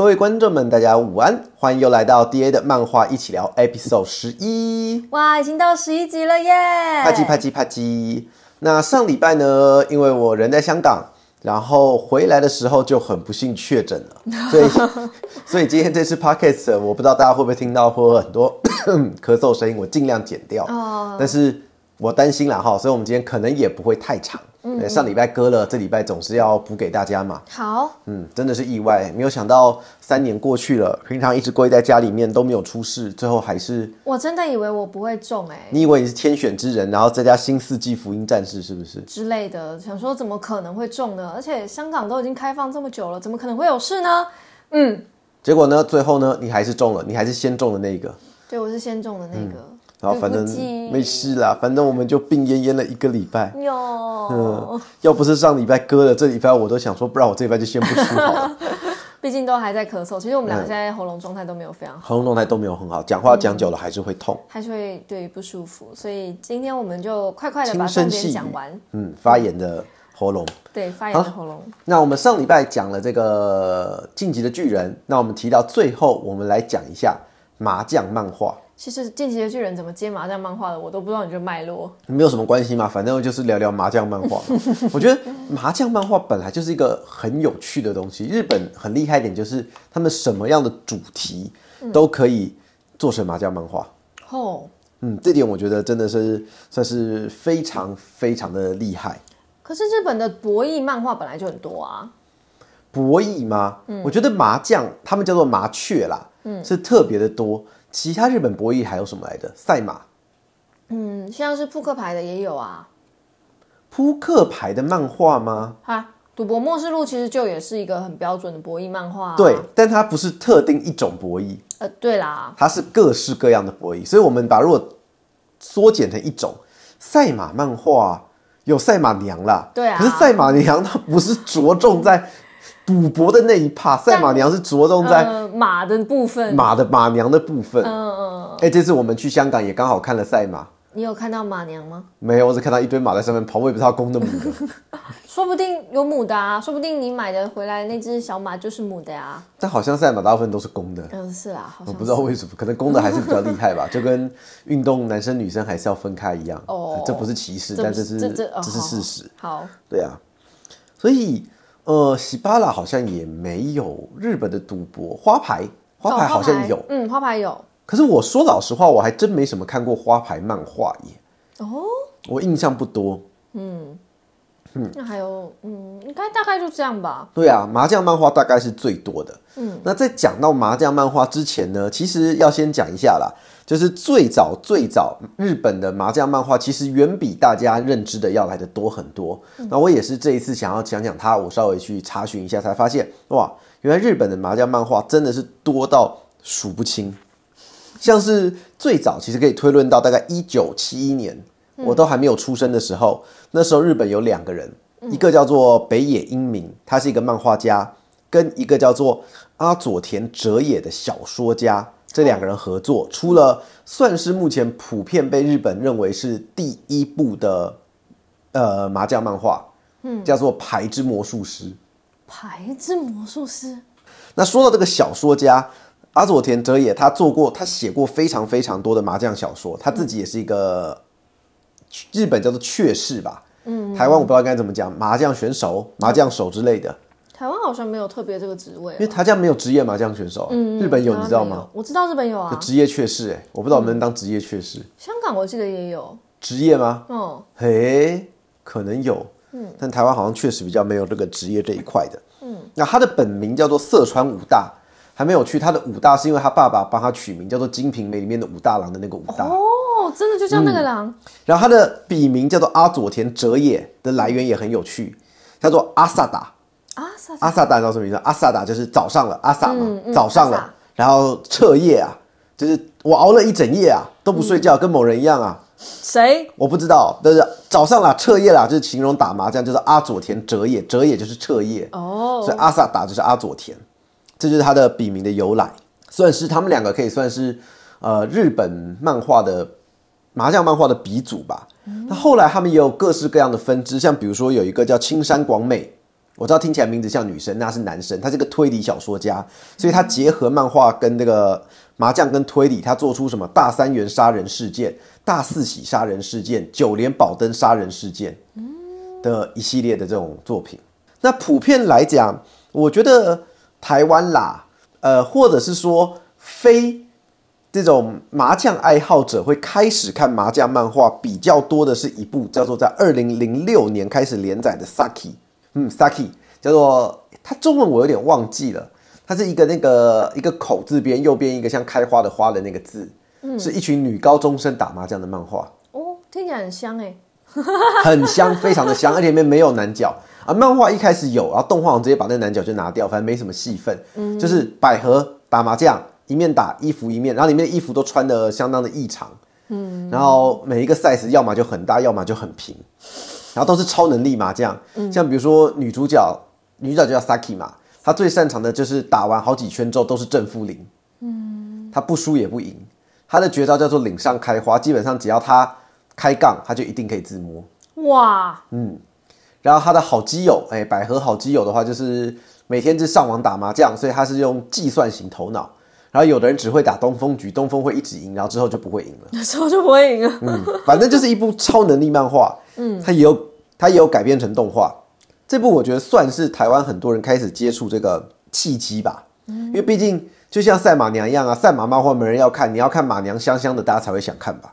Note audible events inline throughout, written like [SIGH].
各位观众们，大家午安，欢迎又来到 D A 的漫画一起聊 Episode 十一。哇，已经到十一集了耶！啪叽啪叽啪叽。那上礼拜呢，因为我人在香港，然后回来的时候就很不幸确诊了，[LAUGHS] 所以所以今天这次 Podcast 我不知道大家会不会听到会有很多咳嗽声音，我尽量剪掉。哦但是我担心了哈，所以我们今天可能也不会太长。嗯上礼拜割了，这礼拜总是要补给大家嘛。好，嗯，真的是意外，没有想到三年过去了，平常一直归在家里面都没有出事，最后还是我真的以为我不会中哎、你以为你是天选之人，然后再加新四季福音战士是不是？之类的，想说怎么可能会中呢？而且香港都已经开放这么久了，怎么可能会有事呢？嗯，结果呢，最后呢，你还是中了，你还是先中的那个，对，我是先中的那个，嗯然后反正没事啦，反正我们就病恹恹了一个礼拜。哟，要不是上礼拜割了，这礼拜我都想说，不然我这礼拜就先不出好了。[LAUGHS] 毕竟都还在咳嗽，其实我们两个现在喉咙状态都没有非常好，喉咙状态都没有很好，讲话讲久了还是会痛。还是会对不舒服，所以今天我们就快快的把轻声重点讲完。嗯，发炎的喉咙。对，发炎的喉咙。那我们上礼拜讲了这个《晋级的巨人》，那我们提到最后，我们来讲一下麻将漫画，其实《进击的巨人》怎么接麻将漫画的，我都不知道你这个脉络。没有什么关系嘛，反正就是聊聊麻将漫画。[LAUGHS] 我觉得麻将漫画本来就是一个很有趣的东西，日本很厉害一点就是他们什么样的主题都可以做成麻将漫画。哦，嗯，这点我觉得真的是算是非常非常的厉害。可是日本的博弈漫画本来就很多啊。博弈吗？嗯我觉得麻将他们叫做麻雀啦，嗯是特别的多。其他日本博弈还有什么来的？赛马、嗯，像是扑克牌的也有啊。扑克牌的漫画吗？啊，赌博末世录其实就也是一个很标准的博弈漫画、啊。对，，但它不是特定一种博弈，呃，对啦，它是各式各样的博弈。所以，我们把如果缩减成一种赛马漫画，有赛马娘啦。对啊可是赛马娘它不是着重在赌博的那一趴，赛马娘是着重在呃，马的部分，马的马娘的部分。嗯嗯，哎、这次我们去香港也刚好看了赛马。你有看到马娘吗？没有，我只看到一堆马在上面跑，我也不知道公的母的。[LAUGHS] 说不定有母的啊，说不定你买的回来那只小马就是母的呀、但好像赛马大部分都是公的，嗯，是啊，好像我不知道为什么，可能公的还是比较厉害吧，就跟运动男生女生还是要分开一样。哦呃这不是歧视，这但这是这是事实。好，对啊，所以呃，喜巴拉好像也没有日本的赌博花牌，花牌好像有。嗯，花牌有。可是我说老实话，我还真没什么看过花牌漫画耶，哦，我印象不多。那还有，嗯，应该大概就这样吧。对啊，麻将漫画大概是最多的。嗯，那在讲到麻将漫画之前呢，其实要先讲一下啦，就是最早最早日本的麻将漫画，其实远比大家认知的要来的多很多。那我也是这一次想要讲讲它，我稍微去查询一下，才发现哇，原来日本的麻将漫画真的是多到数不清。像是最早其实可以推论到大概一九七一年，我都还没有出生的时候，那时候日本有两个人，一个叫做北野英明，他是一个漫画家，跟一个叫做阿佐田哲也的小说家，这两个人合作出了算是目前普遍被日本认为是第一部的呃麻将漫画，嗯，叫做《牌之魔术师》。牌之魔术师，那说到这个小说家阿佐田哲也，他做过，他写过非常非常多的麻将小说，他自己也是一个日本叫做雀士吧，嗯，台湾我不知道该怎么讲，麻将选手、麻将手之类的，台湾好像没有特别这个职位因为台湾没有职业麻将选手，嗯日本有，你知道吗？？我知道日本有啊，职业雀士，哎，我不知道能不能当职业雀士，香港我记得也有。职业吗？哦，嘿，可能有，嗯，但台湾好像确实比较没有这个职业这一块的，嗯，那他的本名叫做色川武大，还没有去，他的武大是因为他爸爸帮他取名叫做《金瓶梅》里面的武大郎的那个武大，哦，真的就叫那个狼。然后他的笔名叫做阿佐田哲也的来源也很有趣，叫做阿萨达，阿萨阿萨达你知道什么意思？阿萨达就是早上了，阿萨嘛，嗯嗯早上了，然后彻夜啊，就是我熬了一整夜啊，都不睡觉，跟某人一样啊。谁？我不知道，但是早上啦，彻夜啦，就是形容打麻将，就是阿佐田哲也，哲也就是彻夜，哦所以阿萨达就是阿佐田，这就是他的笔名的由来，算是他们两个可以算是呃日本漫画的麻将漫画的鼻祖吧。那后来他们也有各式各样的分支，像比如说有一个叫青山广美我知道听起来名字像女生，那是男生，他是个推理小说家，所以他结合漫画跟那个麻将跟推理，他做出什么大三元杀人事件、大四喜杀人事件、九连宝灯杀人事件的一系列的这种作品。那普遍来讲，我觉得台湾啦，呃，或者是说非这种麻将爱好者会开始看麻将漫画比较多的是一部叫做在二零零六年开始连载的《Saki》。嗯，Saki 叫做它中文我有点忘记了，它是一个那个一个口字边，右边一个像开花的花的那个字，嗯是一群女高中生打麻将的漫画，哦，听起来很香哎。[LAUGHS] [LAUGHS] 很香，非常的香，而且里面没有男角啊。漫画一开始有，然后动画直接把那个男角就拿掉，反正没什么戏份，嗯就是百合打麻将，一面打衣服一面，然后里面的衣服都穿的相当的异常，嗯，然后每一个 size 要么就很大，要么就很平。然后都是超能力麻将，像比如说女主角，女主角就叫 Saki 嘛，她最擅长的就是打完好几圈之后都是正负零，嗯，她不输也不赢，她的绝招叫做岭上开花，基本上只要她开杠，她就一定可以自摸，哇，嗯，然后她的好基友，哎，百合好基友的话就是每天就上网打麻将，所以她是用计算型头脑。然后有的人只会打东风局，东风会一直赢，然后之后就不会赢了，[LAUGHS] 之后就不会赢了。嗯，反正就是一部超能力漫画。嗯，它也有它也有改编成动画。这部我觉得算是台湾很多人开始接触这个契机吧。嗯，因为毕竟就像赛马娘一样啊，赛马漫画没人要看，你要看马娘香香的，大家才会想看吧。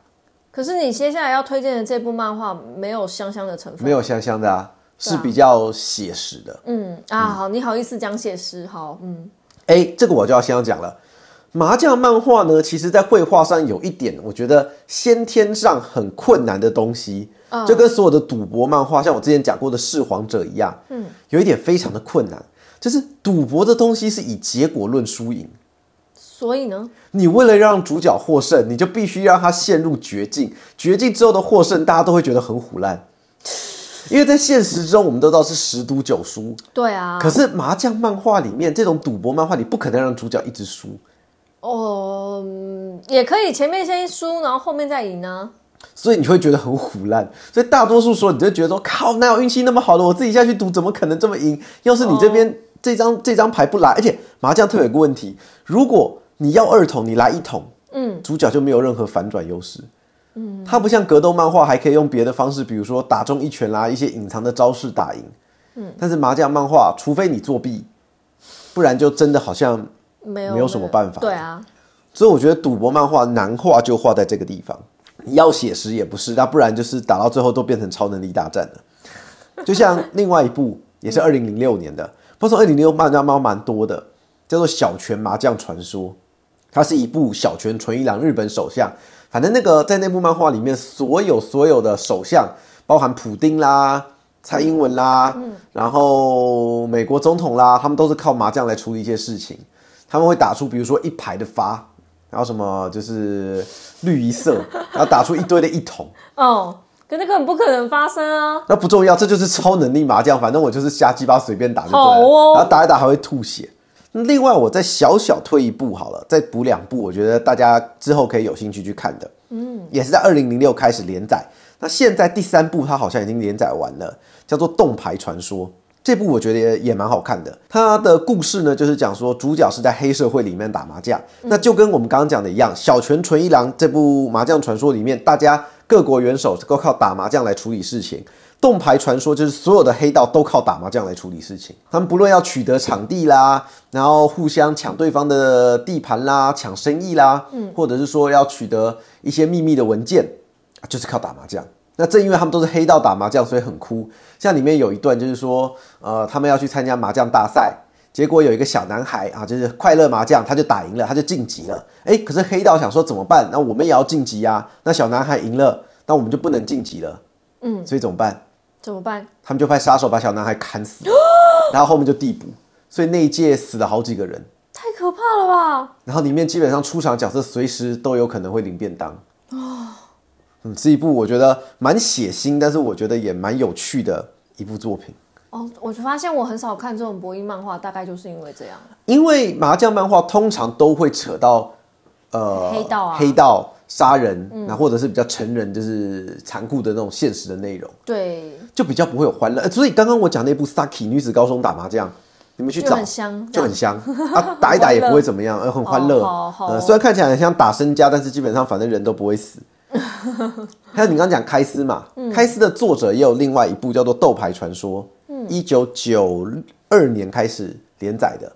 可是你接下来要推荐的这部漫画没有香香的成分，没有香香的啊，是比较写实的。嗯啊，好，你好意思讲写实？好，嗯，哎，这个我就要先要讲了。麻将漫画呢，其实在绘画上有一点，我觉得先天上很困难的东西，就跟所有的赌博漫画，像我之前讲过的《弑皇者》一样，嗯，有一点非常的困难，就是赌博的东西是以结果论输赢，所以呢，你为了让主角获胜，你就必须让他陷入绝境，绝境之后的获胜，大家都会觉得很虎烂，因为在现实中，我们都知道是十赌九输，对啊，可是麻将漫画里面这种赌博漫画，你不可能让主角一直输。哦，也可以前面先输，然后后面再赢呢。所以你会觉得很虎烂。所以大多数时候，你就觉得说，靠，哪有运气那么好的？我自己下去赌，怎么可能这么赢？要是你这边这张这张牌不来，而且麻将特别有个问题，如果你要二筒，你来一筒，嗯，主角就没有任何反转优势。嗯，它不像格斗漫画，还可以用别的方式，比如说打中一拳啦，一些隐藏的招式打赢。嗯，但是麻将漫画，除非你作弊，不然就真的好像。没有没有什么办法，对啊，所以我觉得赌博漫画难画就画在这个地方，要写实也不是，那不然就是打到最后都变成超能力大战了。就像另外一部也是二零零六年的，不说二零零六漫画猫蛮多的，叫做《小泉麻将传说》，它是一部小泉纯一郎日本首相，反正那个在那部漫画里面，所有所有的首相，包含普丁啦、蔡英文啦，然后美国总统啦，他们都是靠麻将来处理一些事情。他们会打出，比如说一排的发，然后什么就是绿一色，然后打出一堆的一桶。[LAUGHS] 哦，可那根本不可能发生啊！那不重要，这就是超能力麻将，反正我就是瞎鸡巴随便打就对了。然后打一打还会吐血。另外，我再小小退一步好了，再补两部，我觉得大家之后可以有兴趣去看的。嗯，也是在二零零六开始连载，那现在第三部它好像已经连载完了，叫做《洞牌传说》。这部我觉得也也蛮好看的。它的故事呢，就是讲说主角是在黑社会里面打麻将，那就跟我们刚刚讲的一样，《小泉纯一郎》这部麻将传说里面，大家各国元首都靠打麻将来处理事情。洞牌传说就是所有的黑道都靠打麻将来处理事情。他们不论要取得场地啦，然后互相抢对方的地盘啦，抢生意啦，嗯，或者是说要取得一些秘密的文件，就是靠打麻将。那正因为他们都是黑道打麻将，所以很酷。像里面有一段就是说，呃，他们要去参加麻将大赛，结果有一个小男孩啊，就是快乐麻将，他就打赢了，他就晋级了。哎，可是黑道想说怎么办？那我们也要晋级呀。那小男孩赢了，那我们就不能晋级了。嗯，所以怎么办？怎么办？他们就派杀手把小男孩砍死，[GASPS] 然后后面就递补。所以那一届死了好几个人，太可怕了吧？然后里面基本上出场角色随时都有可能会领便当。嗯，是一部我觉得蛮血腥，但是我觉得也蛮有趣的一部作品。哦，我就发现我很少看这种博弈漫画，大概就是因为这样。因为麻将漫画通常都会扯到呃黑道啊、黑道杀人，那、或者是比较成人，就是残酷的那种现实的内容，对，就比较不会有欢乐。呃所以刚刚我讲那部《Saki 女子高中打麻将》，你们去找就很香，就很香啊，打一打也不会怎么样，[LAUGHS] 呃，很欢乐。呃，虽然看起来很像打身家，但是基本上反正人都不会死。[LAUGHS] 还有你刚刚讲开司嘛，嗯开司的作者也有另外一部叫做《斗牌传说》，嗯一九九二年开始连载的，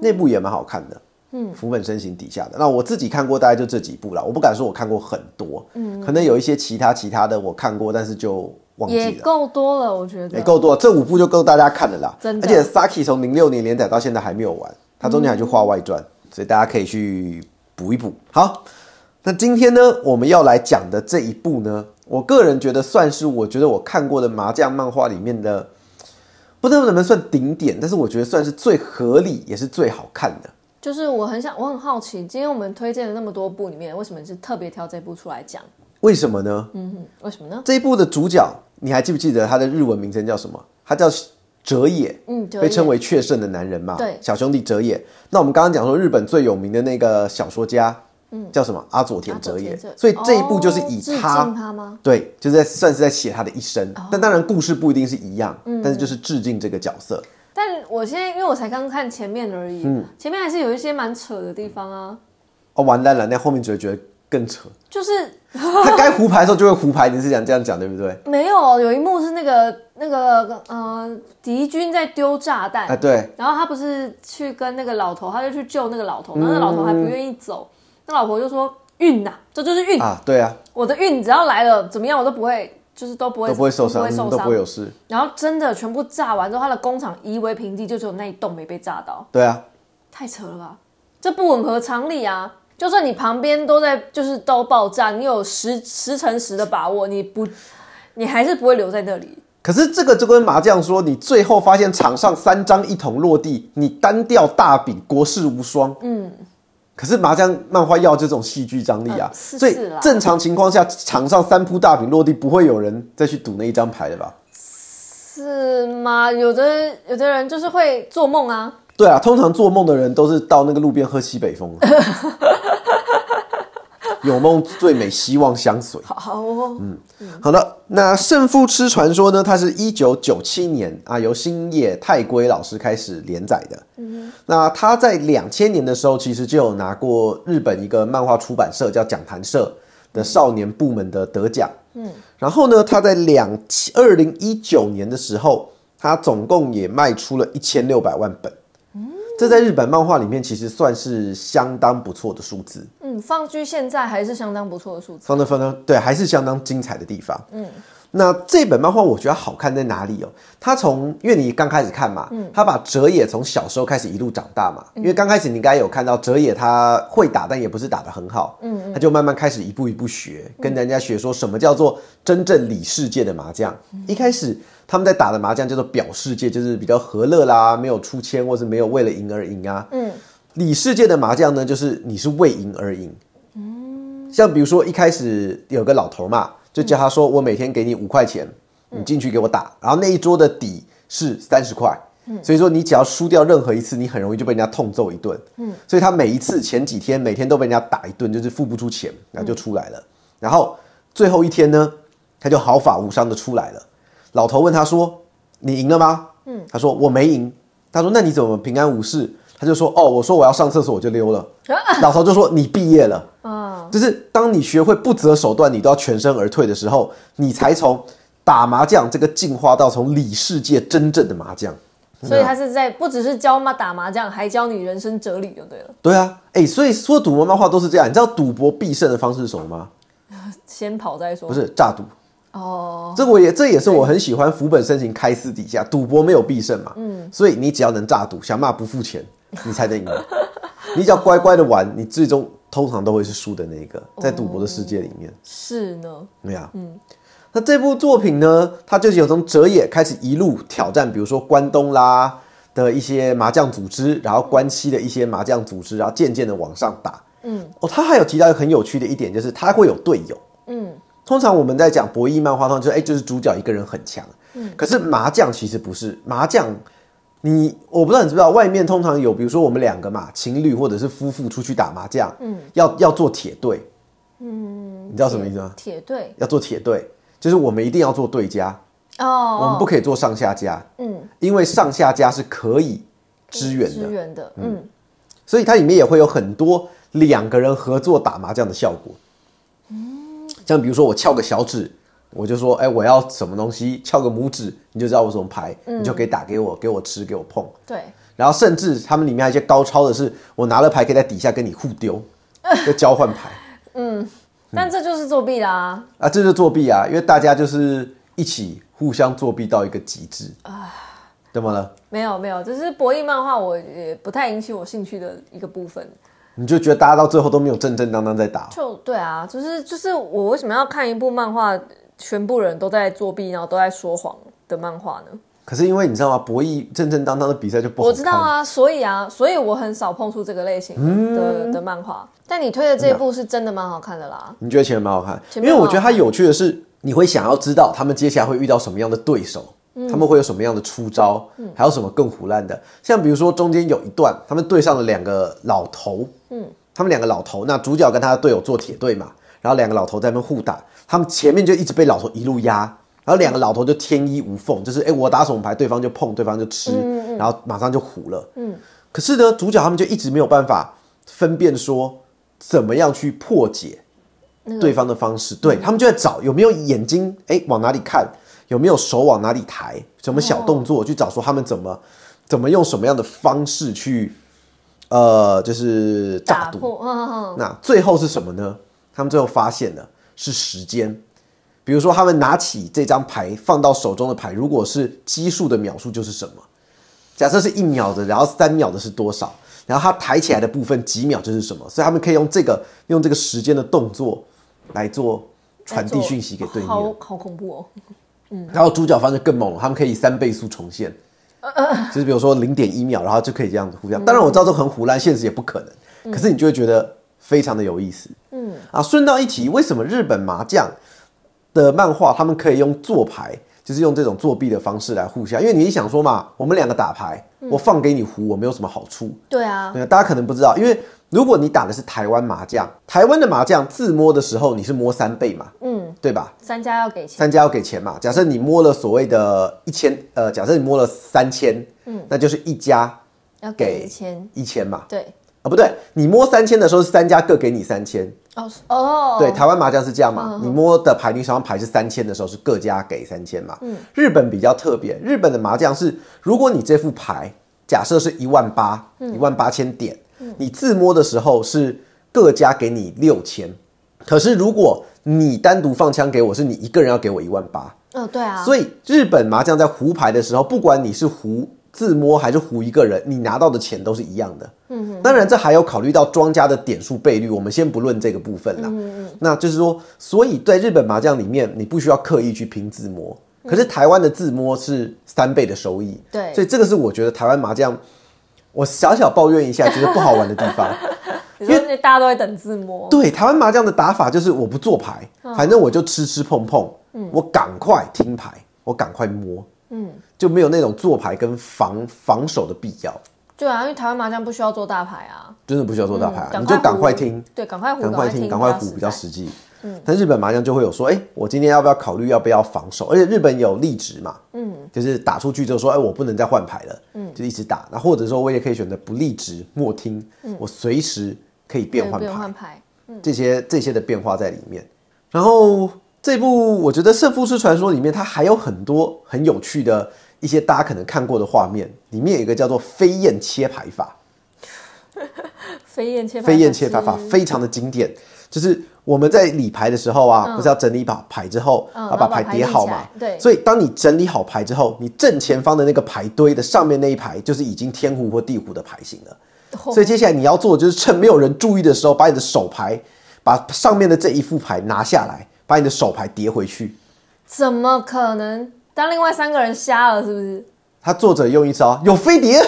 那部也蛮好看的。嗯，福本身形底下的，那我自己看过大概就这几部了，我不敢说我看过很多，嗯，可能有一些其他其他的我看过，但是就忘也记了。够多了，我觉得也。够多，这五部就够大家看了啦。真的而且 Saki 从零六年连载到现在还没有完，他中间还去画外传，所以大家可以去补一补。好，那今天呢，我们要来讲的这一部呢，我个人觉得算是我觉得我看过的麻将漫画里面的，不知道能不能算顶点，但是我觉得算是最合理也是最好看的。就是我很想，我很好奇，今天我们推荐了那么多部里面，为什么你是特别挑这部出来讲？为什么呢？嗯哼，为什么呢？这一部的主角你还记不记得他的日文名称叫什么？他叫哲野。嗯，哲被称也为雀圣的男人嘛，对小兄弟哲野。那我们刚刚讲说日本最有名的那个小说家，嗯，叫什么？阿佐田哲也所以这一部就是以他，敬他吗？对，就是在算是在写他的一生。哦但当然故事不一定是一样，嗯但是就是致敬这个角色。但我现在因为我才刚看前面而已，嗯前面还是有一些蛮扯的地方啊，哦，完蛋了，那后面只会觉得更扯。就是 [LAUGHS] 他该胡牌的时候就会胡牌，你是想这样讲对不对？没有有一幕是那个那个呃敌军在丢炸弹，啊，对，然后他不是去跟那个老头，他就去救那个老头，然后那老头还不愿意走，那老婆就说运呐、这就是运，啊，对啊，我的运只要来了怎么样我都不会，就是都不会都不会受伤，都不会受嗯都不会有。事。然后真的全部炸完之后，他的工厂夷为平地，就只有那一栋没被炸到，对啊，太扯了吧？这不吻合常理啊！就算你旁边都在就是都爆炸，你有十十乘十的把握，你不，你还是不会留在那里。可是这个就跟麻将说，你最后发现场上三张一筒落地，你单调大饼，国士无双。嗯。可是麻将漫画要这种戏剧张力啊，所以正常情况下，场上三铺大饼落地，不会有人再去赌那一张牌的吧？是吗？有的有的人就是会做梦啊，对啊，通常做梦的人都是到那个路边喝西北风，[LAUGHS] [LAUGHS] 有梦最美，希望相随。好好哦，好的，那《胜负痴传说》呢？它是一九九七年啊，由星野太圭老师开始连载的。嗯，那他在两千年的时候，其实就有拿过日本一个漫画出版社叫讲谈社的少年部门的得奖。嗯，然后呢，他在两二零一九年的时候，他总共也卖出了一千六百万本。这在日本漫画里面其实算是相当不错的数字。嗯，放居现在还是相当不错的数字。放的放的对，还是相当精彩的地方。嗯，那这本漫画我觉得好看在哪里哦？他从因为你刚开始看嘛，他把哲野从小时候开始一路长大嘛。因为刚开始你应该有看到哲野他会打，但也不是打得很好。嗯，他就慢慢开始一步一步学，跟人家学说什么叫做真正理世界的麻将。一开始他们在打的麻将叫做表世界，就是比较和乐啦，没有出千或是没有为了赢而赢啊。嗯，理世界的麻将呢，就是你是为赢而赢。像比如说一开始有个老头嘛，就叫他说：“我每天给你五块钱，你进去给我打。”然后那一桌的底是三十块，所以说你只要输掉任何一次，你很容易就被人家痛揍一顿。所以他每一次前几天每天都被人家打一顿，就是付不出钱，然后就出来了。然后最后一天呢，他就毫发无伤的出来了。老头问他说：“你赢了吗？”嗯，他说：“我没赢。”他说：“那你怎么平安无事？”他就说：“哦，我说我要上厕所，我就溜了。[LAUGHS] ”老头就说：“你毕业了。”就是当你学会不择手段，你都要全身而退的时候，你才从打麻将这个进化到从里世界真正的麻将。所以他是在不只是教妈打麻将，还教你人生哲理就对了。对啊，哎、所以说赌博漫画都是这样。你知道赌博必胜的方式是什么吗？[LAUGHS] 先跑再说。不是诈赌。哦，这我也这也是我很喜欢福本身行开私底下赌博没有必胜嘛，嗯，所以你只要能诈赌，想骂不付钱，你才能赢。你只要乖乖的玩，你最终通常都会是输的那一个，在赌博的世界里面。是呢，对呀、嗯，那这部作品呢，它就是有从哲野开始一路挑战，比如说关东啦的一些麻将组织，然后关西的一些麻将组织，然后渐渐的往上打。嗯，哦，他还有提到一个很有趣的一点，就是他会有队友。嗯，通常我们在讲博弈漫画，通常就是哎、就是主角一个人很强。嗯，可是麻将其实不是麻将。你我不知道你知不知道，外面通常有，比如说我们两个嘛，情侣或者是夫妇出去打麻将，嗯，要要做铁队，嗯，你知道什么意思吗？铁队。要做铁队，就是我们一定要做对家，哦，我们不可以做上下家，嗯。因为上下家是可以支援的，支援的，嗯，所以它里面也会有很多两个人合作打麻将的效果。嗯。像比如说我翘个小指，我就说，哎、我要什么东西，翘个拇指，你就知道我什么牌，你就可以打给我，给我吃，给我碰。对，然后甚至他们里面还有一些高超的是，我拿了牌可以在底下跟你互丢，[LAUGHS] 就交换牌嗯但这就是作弊啦，啊，这就是作弊啊，因为大家就是一起互相作弊到一个极致啊。怎么了？没有没有，只是博弈漫画，我也不太引起我兴趣的一个部分。你就觉得大家到最后都没有正正当当在打？就对啊，就是就是我为什么要看一部漫画，全部人都在作弊，然后都在说谎的漫画呢？可是因为你知道吗？博弈正正当当的比赛就不好我。知道啊，所以啊，所以我很少碰触这个类型的、的漫画。但你推的这一部是真的蛮好看的啦。你觉得前面蛮好看？因为我觉得它有趣的是，你会想要知道他们接下来会遇到什么样的对手，他们会有什么样的出招，还有什么更胡乱的。像比如说中间有一段，他们对上了两个老头，嗯，他们两个老头，那主角跟他的队友做铁队嘛，然后两个老头在那边互打，他们前面就一直被老头一路压。然后两个老头就天衣无缝，就是哎，我打什么牌，对方就碰，对方就吃，然后马上就糊了。嗯，可是呢，主角他们就一直没有办法分辨说怎么样去破解对方的方式，对他们就在找有没有眼睛哎往哪里看，有没有手往哪里抬，什么小动作、去找说他们怎么怎么用什么样的方式去呃就是诈赌。那最后是什么呢？他们最后发现的是时间。比如说，他们拿起这张牌放到手中的牌，如果是奇数的秒数就是什么？假设是一秒的，然后三秒的是多少？然后它抬起来的部分几秒就是什么？所以他们可以用这个用这个时间的动作来做传递讯息给对面。好好恐怖哦。嗯然后主角方就更猛了，他们可以三倍速重现，就是比如说零点一秒，然后就可以这样子互相。当然我知道这很胡乱，现实也不可能，可是你就会觉得非常的有意思。嗯啊，顺道一提，为什么日本麻将的漫画他们可以用做牌，就是用这种作弊的方式来互相？因为你想说嘛，我们两个打牌，我放给你胡，我没有什么好处。对啊，对，大家可能不知道，因为如果你打的是台湾麻将，台湾的麻将自摸的时候你是摸三倍嘛，嗯，对吧？三家要给钱，三家要给钱嘛。假设你摸了所谓的一千，呃，假设你摸了三千，嗯，那就是一家要给给一千，一千嘛。对，啊，不对，你摸三千的时候是三家各给你三千。哦哦，对，台湾麻将是这样嘛，你摸的牌，你手上牌是三千的时候是各家给三千嘛。嗯，日本比较特别，日本的麻将是，如果你这副牌假设是一万八，一万八千点，你自摸的时候是各家给你六千，可是如果你单独放枪给我，是你一个人要给我一万八。嗯对啊，所以日本麻将在胡牌的时候，不管你是胡自摸还是胡一个人，你拿到的钱都是一样的。嗯，当然这还要考虑到庄家的点数倍率，我们先不论这个部分啦。嗯嗯，那就是说，所以在日本麻将里面，你不需要刻意去拼自摸，可是台湾的自摸是三倍的收益。对。所以这个是我觉得台湾麻将，我小小抱怨一下，觉得不好玩的地方。[LAUGHS] 因为大家都在等自摸，对，台湾麻将的打法就是我不做牌，反正我就吃吃碰碰，我赶快听牌，我赶快摸，嗯，就没有那种做牌跟防防守的必要，对啊，因为台湾麻将不需要做大牌啊，真的不需要做大牌、啊，嗯你就赶快听，，对，赶快胡，赶快听，赶快胡比较实实际。嗯，但日本麻将就会有说，哎、我今天要不要考虑要不要防守？而且日本有立值嘛，嗯，就是打出去之后说，哎、我不能再换牌了，嗯，就一直打。那或者说我也可以选择不立值，莫听，我随时可以变换牌。换牌，这些这些的变化在里面。然后这部我觉得《圣父师传说》里面它还有很多很有趣的一些大家可能看过的画面，里面有一个叫做飞燕切牌法，[LAUGHS] 飞燕切牌，飞燕切牌法非常的经典，就是我们在理牌的时候啊，不是要整理把牌之后，嗯要把牌叠好嘛。对所以当你整理好牌之后，你正前方的那个牌堆的上面那一排就是已经天胡或地胡的牌型了。哦所以接下来你要做的就是趁没有人注意的时候，把你的手牌，把上面的这一副牌拿下来，把你的手牌叠回去。怎么可能？当另外三个人瞎了，是不是？他作者用一招有飞碟，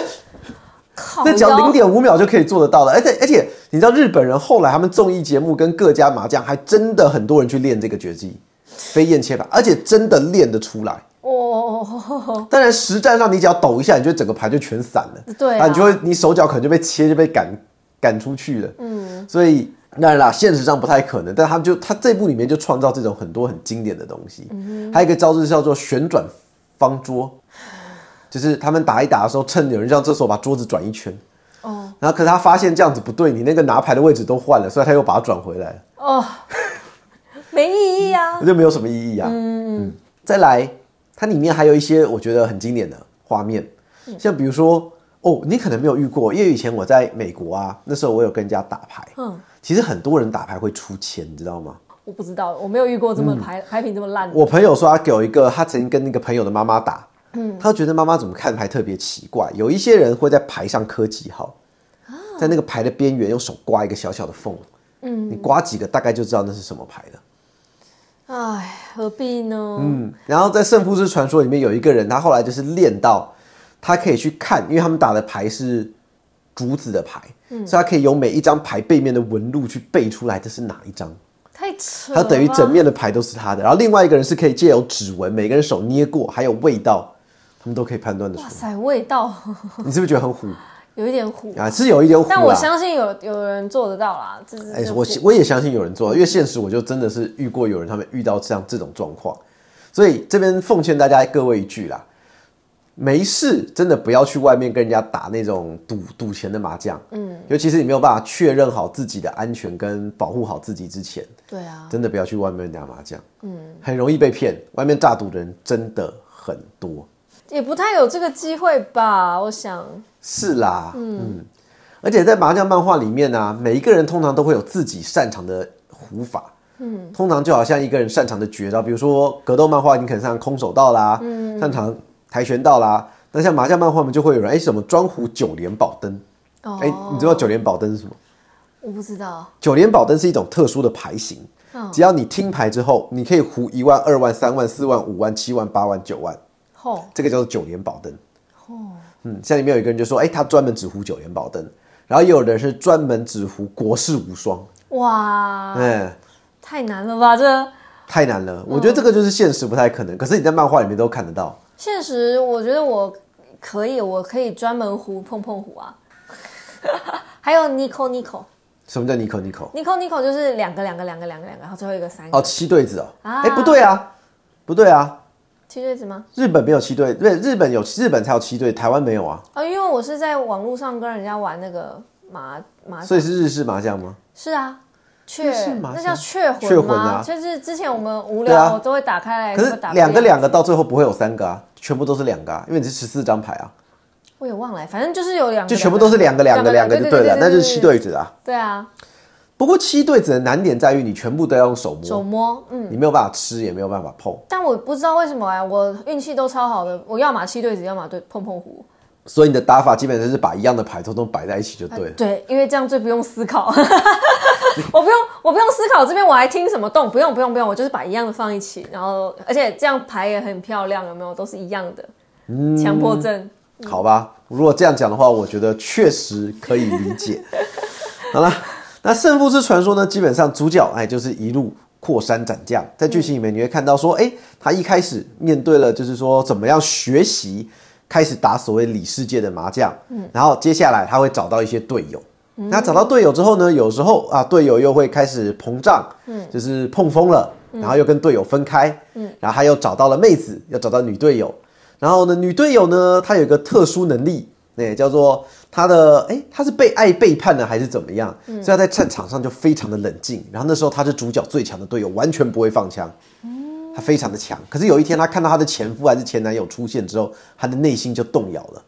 靠那只要零点五秒就可以做得到了。而且而且，你知道日本人后来他们综艺节目跟各家麻将，还真的很多人去练这个绝技飞燕切牌，而且真的练得出来。哦，当然，实战上你只要抖一下，你就整个牌就全散了。对啊你就会你手脚可能就被切就被赶赶出去了。嗯，所以当然啦，现实上不太可能，但他就他这部里面就创造这种很多很经典的东西。还有一个招式叫做旋转方桌，就是他们打一打的时候，趁有人上厕所把桌子转一圈。哦，然后可是他发现这样子不对，你那个拿牌的位置都换了，所以他又把它转回来了。哦，没意义啊，[LAUGHS] 那就没有什么意义啊。嗯嗯，再来，它里面还有一些我觉得很经典的画面，像比如说。哦，你可能没有遇过，因为以前我在美国啊，那时候我有跟人家打牌。嗯，其实很多人打牌会出钱，你知道吗？我不知道，我没有遇过这么牌牌品这么烂的。我朋友说他有一个，他曾经跟那个朋友的妈妈打，嗯，他觉得妈妈怎么看牌特别奇怪。有一些人会在牌上刻记号，在那个牌的边缘用手刮一个小小的缝，嗯，你刮几个大概就知道那是什么牌了。哎，何必呢？嗯，然后在圣夫之传说里面有一个人，他后来就是练到。他可以去看，因为他们打的牌是竹子的牌，所以他可以用每一张牌背面的纹路去背出来这是哪一张。太扯！他等于整面的牌都是他的。然后另外一个人是可以借由指纹，每个人手捏过，还有味道，他们都可以判断的出。哇塞，味道！你是不是觉得很虎？[LAUGHS] 有一点虎啊，是有一点虎。但我相信有有人做得到啦。哎，我我也相信有人做，因为现实我就真的是遇过有人他们遇到这样这种状况，所以这边奉劝大家各位一句啦。没事，真的不要去外面跟人家打那种赌赌钱的麻将。嗯，尤其是你没有办法确认好自己的安全跟保护好自己之前，对啊，真的不要去外面打麻将。嗯，很容易被骗，外面诈赌的人真的很多，也不太有这个机会吧？我想是啦。嗯，而且在麻将漫画里面呢，每一个人通常都会有自己擅长的胡法。嗯，通常就好像一个人擅长的绝招，比如说格斗漫画，你可能像空手道啦，嗯，擅长。跆拳道啦，那像麻将漫画们就会有人哎，什么专壶九连宝灯？哎，你知道九连宝灯是什么？我不知道。九连宝灯是一种特殊的牌型，只要你听牌之后，你可以胡一万、二万、三万、四万、五万、七万、八万、九万。哦，这个叫做九连宝灯。哦，嗯，像里面有一个人就说，哎，他专门只胡九连宝灯，然后也有人是专门只胡国士无双。哇，哎，太难了吧？这太难了，我觉得这个就是现实不太可能，可是你在漫画里面都看得到。现实，我觉得我可以，我可以专门胡碰碰胡啊。[LAUGHS] 还有 Nico Nico，什么叫 Nico Nico？Nico Nico 就是两个两个两个两个两个，然后最后一个三个。哦，七对子哦。啊，哎，不对啊，不对啊。七对子吗？日本没有七对，对，日本有日本才有七对，台湾没有啊。啊，因为我是在网络上跟人家玩那个麻麻，所以是日式麻将吗？是啊。雀，那叫雀魂吗？就是之前我们无聊都会打开来，可是两个两个到最后不会有三个啊，全部都是两个啊，因为你是十四张牌啊。我也忘了，反正就是有两个，就全部都是两个两个两个就对了，那就是七对子啊。对啊，不过七对子的难点在于你全部都要用手摸，手摸，嗯，你没有办法吃，也没有办法碰。但我不知道为什么哎，我运气都超好的，我要么七对子，要么对碰碰胡。所以你的打法基本上是把一样的牌通通摆在一起就对了。对，因为这样最不用思考。[LAUGHS] 我不用，我不用思考这边我还听什么动，不用，不用，不用，我就是把一样的放一起，然后而且这样牌也很漂亮，有没有？都是一样的。强迫症。好吧，如果这样讲的话，我觉得确实可以理解。[LAUGHS] 好了，那胜负之传说呢？基本上主角哎就是一路扩山斩将，在剧情里面你会看到说，哎，他一开始面对了就是说怎么样学习。开始打所谓里世界的麻将，嗯，然后接下来他会找到一些队友，那找到队友之后呢，有时候啊，队友又会开始膨胀，嗯，就是碰风了，然后又跟队友分开，嗯，然后他又找到了妹子，又找到女队友，然后呢，女队友呢，她有一个特殊能力，那叫做她的，哎，她是被爱背叛了还是怎么样？所以她在战场上就非常的冷静，然后那时候她是主角最强的队友，完全不会放枪。她非常的强，可是有一天她看到她的前夫还是前男友出现之后，她的内心就动摇了。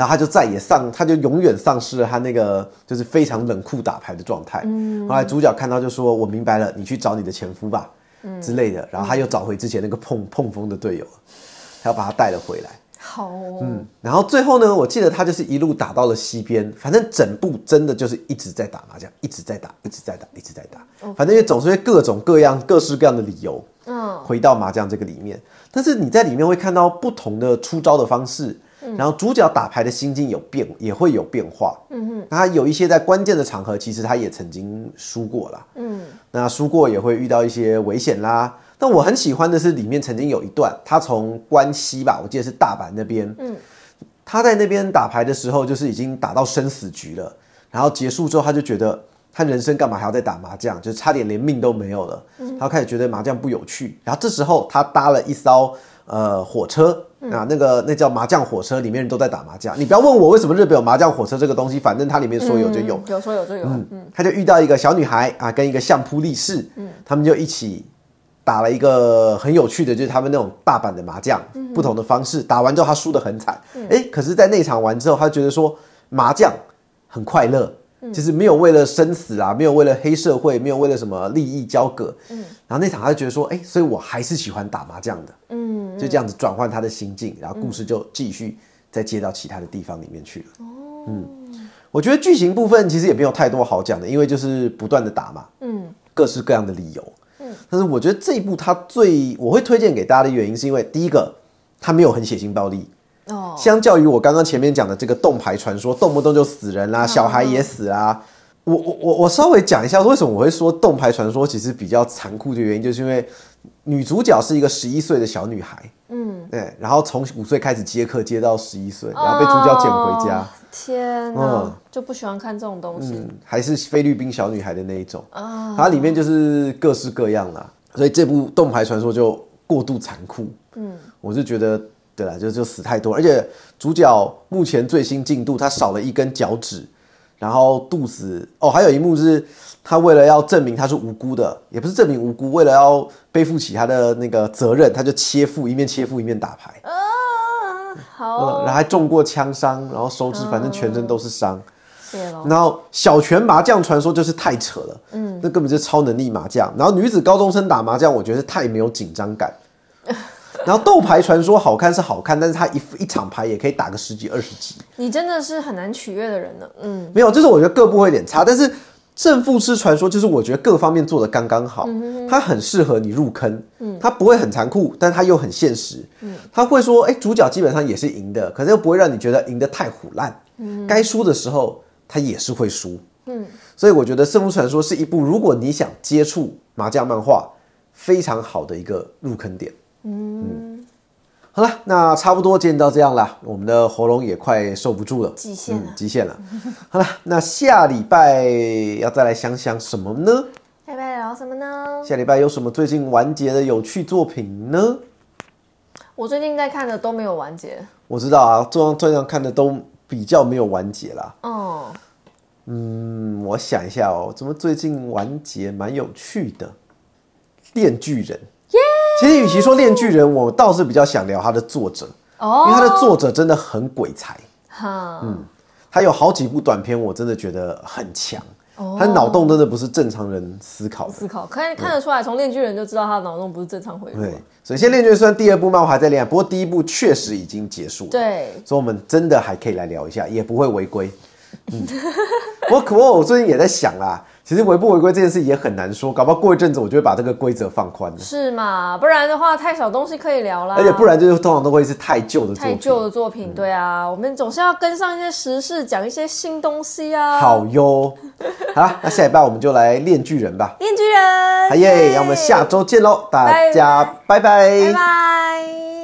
哎，然后他就再也丧，他就永远丧失了他那个就是非常冷酷打牌的状态。嗯，后来主角看到就说：“我明白了，你去找你的前夫吧。”之类的。然后他又找回之前那个碰碰风的队友，他要把他带了回来。好，嗯，然后最后呢，我记得他就是一路打到了西边，反正整部真的就是一直在打麻将，一直在打，一直在打，一直在打。反正也总是各种各样、各式各样的理由。嗯，回到麻将这个里面，但是你在里面会看到不同的出招的方式，然后主角打牌的心境有变，也会有变化。嗯哼，他有一些在关键的场合，其实他也曾经输过了。嗯，那输过也会遇到一些危险啦。但我很喜欢的是里面曾经有一段，他从关西吧，我记得是大阪那边，嗯，他在那边打牌的时候，就是已经打到生死局了，然后结束之后，他就觉得他人生干嘛还要再打麻将？就差点连命都没有了。他开始觉得麻将不有趣。然后这时候他搭了一艘呃火车啊，那个那叫麻将火车，里面人都在打麻将。你不要问我为什么日本有麻将火车这个东西，反正它里面说有就有。有说有就有。嗯，他就遇到一个小女孩啊，跟一个相扑力士，嗯他们就一起打了一个很有趣的，就是他们那种大阪的麻将，不同的方式。打完之后他输得很惨，哎，可是在那场完之后，他觉得说麻将很快乐。就是没有为了生死啊，没有为了黑社会，没有为了什么利益交割。嗯，然后那场他就觉得说，哎，所以我还是喜欢打麻将的。嗯，就这样子转换他的心境，然后故事就继续再接到其他的地方里面去了。哦，嗯，我觉得剧情部分其实也没有太多好讲的，因为就是不断的打嘛。嗯，各式各样的理由。嗯，但是我觉得这一部它最我会推荐给大家的原因，是因为第一个它没有很血腥暴力。相较于我刚刚前面讲的这个洞牌传说，动不动就死人啦，小孩也死啦。我我我我稍微讲一下，为什么我会说洞牌传说其实比较残酷的原因，就是因为女主角是一个十一岁的小女孩，嗯，对，然后从五岁开始接客接到十一岁，然后被主角捡回家。天哪，就不喜欢看这种东西。还是菲律宾小女孩的那一种啊，它里面就是各式各样啦，所以这部洞牌传说就过度残酷。嗯，我就觉得。对了，就就死太多，而且主角目前最新进度，他少了一根脚趾，然后肚子哦，还有一幕是，他为了要证明他是无辜的，也不是证明无辜，为了要背负起他的那个责任，他就切腹，一面切腹一面打牌，啊，好，然后还中过枪伤，然后手指反正全身都是伤，然后小拳麻将传说就是太扯了，嗯，那根本就是超能力麻将，然后女子高中生打麻将，我觉得太没有紧张感。[LAUGHS] 然后斗牌传说好看是好看，但是它一一场牌也可以打个十几二十集。你真的是很难取悦的人呢。嗯，没有，就是我觉得各部会有点差，但是正负师传说就是我觉得各方面做的刚刚好，它很适合你入坑。嗯，它不会很残酷，但它又很现实。嗯，它会说，哎，主角基本上也是赢的，可是又不会让你觉得赢得太虎烂。嗯，该输的时候他也是会输。嗯，所以我觉得胜负传说是一部如果你想接触麻将漫画非常好的一个入坑点。嗯，好了，那差不多今天到这样了，我们的喉咙也快受不住了，极限了，极限了。好了，那下礼拜要再来想想什么呢？下礼拜聊什么呢？下礼拜有什么最近完结的有趣作品呢？我最近在看的都没有完结。我知道啊，最最近看的都比较没有完结啦。哦，嗯，我想一下哦，怎么最近完结蛮有趣的？电锯人。其实，与其说《炼巨人》，我倒是比较想聊他的作者，哦，因为他的作者真的很鬼才，哈，嗯，他有好几部短片，我真的觉得很强，哦，他脑洞真的不是正常人思考的，思考看看得出来，从《炼巨人》就知道他的脑洞不是正常回路。对，所以现在《炼巨人》虽然第二部漫画还在练，不过第一部确实已经结束，对，所以我们真的还可以来聊一下，也不会违规。嗯，我可我我最近也在想啦。其实违不违规这件事也很难说，搞不好过一阵子我就会把这个规则放宽了。是嘛？不然的话太少东西可以聊啦。而且不然就是通常都会是太旧的太旧的作品。对啊，我们总是要跟上一些时事，讲一些新东西啊。好哟，[LAUGHS] 好，那下一拜我们就来练巨人吧。练巨人，好耶！那我们下周见喽，大家拜拜，拜拜。